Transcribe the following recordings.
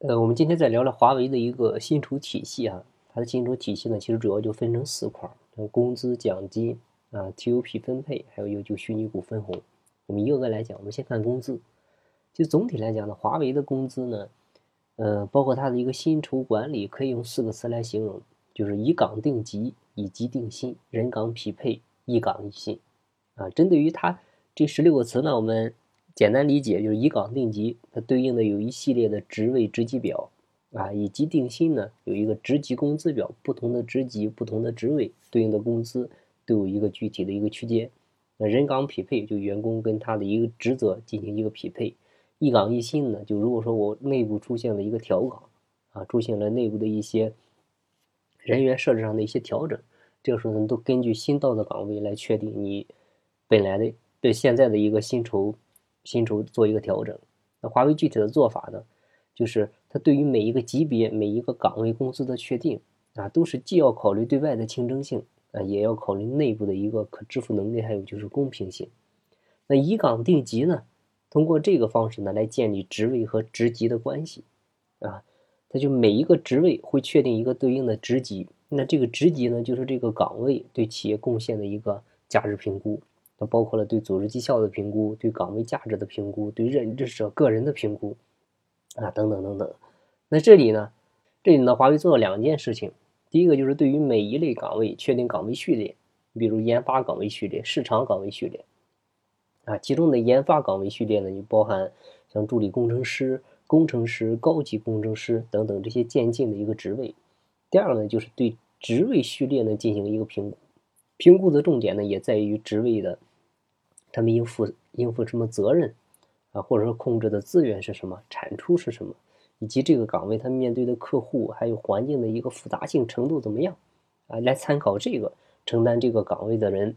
呃，我们今天再聊聊华为的一个薪酬体系啊，它的薪酬体系呢，其实主要就分成四块儿，工资、奖金啊、TOP 分配，还有一个就虚拟股分红。我们一个个来讲，我们先看工资。就总体来讲呢，华为的工资呢，呃，包括它的一个薪酬管理，可以用四个词来形容，就是以岗定级、以级定薪、人岗匹配、一岗一薪。啊，针对于它这十六个词呢，我们。简单理解就是以岗定级，它对应的有一系列的职位职级表，啊，以及定薪呢有一个职级工资表，不同的职级、不同的职位对应的工资都有一个具体的一个区间。那人岗匹配就员工跟他的一个职责进行一个匹配，一岗一薪呢就如果说我内部出现了一个调岗，啊，出现了内部的一些人员设置上的一些调整，这个时候呢都根据新到的岗位来确定你本来的对现在的一个薪酬。薪酬做一个调整，那华为具体的做法呢，就是它对于每一个级别、每一个岗位工资的确定啊，都是既要考虑对外的竞争性啊，也要考虑内部的一个可支付能力，还有就是公平性。那以岗定级呢，通过这个方式呢来建立职位和职级的关系啊，它就每一个职位会确定一个对应的职级，那这个职级呢就是这个岗位对企业贡献的一个价值评估。那包括了对组织绩效的评估、对岗位价值的评估、对任职者个人的评估，啊，等等等等。那这里呢，这里呢，华为做了两件事情。第一个就是对于每一类岗位确定岗位序列，比如研发岗位序列、市场岗位序列，啊，其中的研发岗位序列呢，就包含像助理工程师、工程师、高级工程师等等这些渐进的一个职位。第二个呢，就是对职位序列呢进行一个评估。评估的重点呢，也在于职位的他们应负应负什么责任啊，或者说控制的资源是什么，产出是什么，以及这个岗位他面对的客户还有环境的一个复杂性程度怎么样啊，来参考这个承担这个岗位的人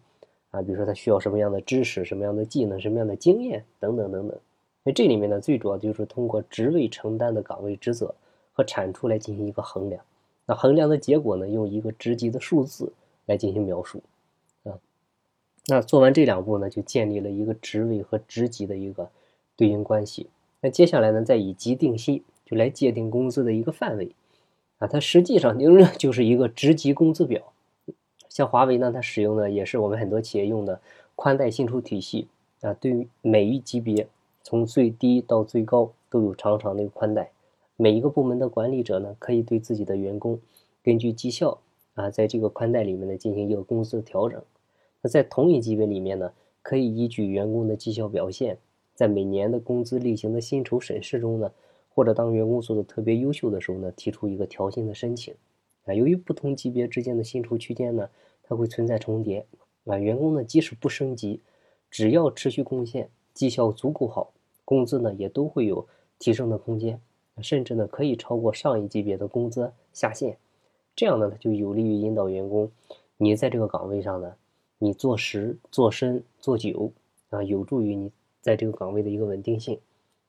啊，比如说他需要什么样的知识、什么样的技能、什么样的经验等等等等。那这里面呢，最主要就是通过职位承担的岗位职责和产出来进行一个衡量。那衡量的结果呢，用一个职级的数字。来进行描述，那做完这两步呢，就建立了一个职位和职级的一个对应关系。那接下来呢，再以级定薪，就来界定工资的一个范围，啊，它实际上就是 就是一个职级工资表。像华为呢，它使用的也是我们很多企业用的宽带薪酬体系，啊，对于每一级别，从最低到最高都有长长的一个宽带，每一个部门的管理者呢，可以对自己的员工根据绩效。啊，在这个宽带里面呢，进行一个工资调整。那在同一级别里面呢，可以依据员工的绩效表现，在每年的工资例行的薪酬审视中呢，或者当员工做的特别优秀的时候呢，提出一个调薪的申请。啊，由于不同级别之间的薪酬区间呢，它会存在重叠。啊，员工呢，即使不升级，只要持续贡献，绩效足够好，工资呢也都会有提升的空间，甚至呢可以超过上一级别的工资下限。这样呢，它就有利于引导员工，你在这个岗位上呢，你做实、做深、做久啊，有助于你在这个岗位的一个稳定性。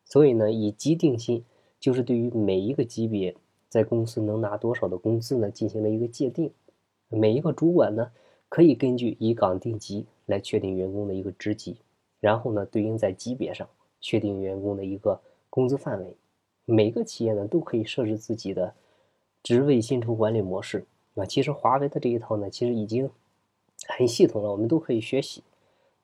所以呢，以级定薪，就是对于每一个级别在公司能拿多少的工资呢，进行了一个界定。每一个主管呢，可以根据以岗定级来确定员工的一个职级，然后呢，对应在级别上确定员工的一个工资范围。每个企业呢，都可以设置自己的。职位薪酬管理模式啊，其实华为的这一套呢，其实已经很系统了，我们都可以学习。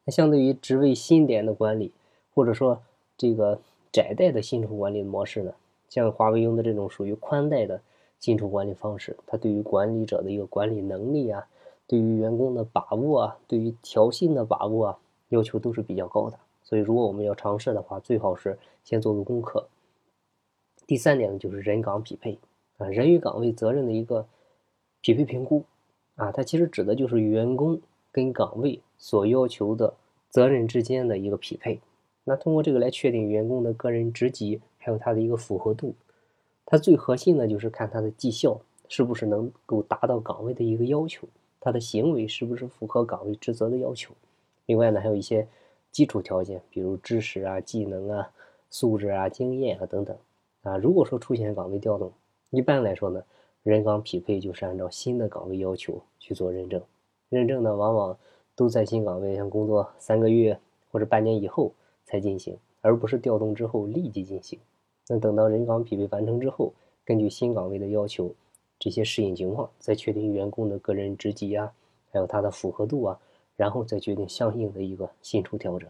那相对于职位薪点的管理，或者说这个窄带的薪酬管理模式呢，像华为用的这种属于宽带的薪酬管理方式，它对于管理者的一个管理能力啊，对于员工的把握啊，对于调薪的把握啊，要求都是比较高的。所以，如果我们要尝试的话，最好是先做个功课。第三点呢，就是人岗匹配。啊，人与岗位责任的一个匹配评估，啊，它其实指的就是员工跟岗位所要求的责任之间的一个匹配。那通过这个来确定员工的个人职级，还有他的一个符合度。它最核心的就是看他的绩效是不是能够达到岗位的一个要求，他的行为是不是符合岗位职责的要求。另外呢，还有一些基础条件，比如知识啊、技能啊、素质啊、经验啊等等。啊，如果说出现岗位调动，一般来说呢，人岗匹配就是按照新的岗位要求去做认证，认证呢往往都在新岗位上工作三个月或者半年以后才进行，而不是调动之后立即进行。那等到人岗匹配完成之后，根据新岗位的要求，这些适应情况，再确定员工的个人职级啊，还有他的符合度啊，然后再决定相应的一个薪酬调整。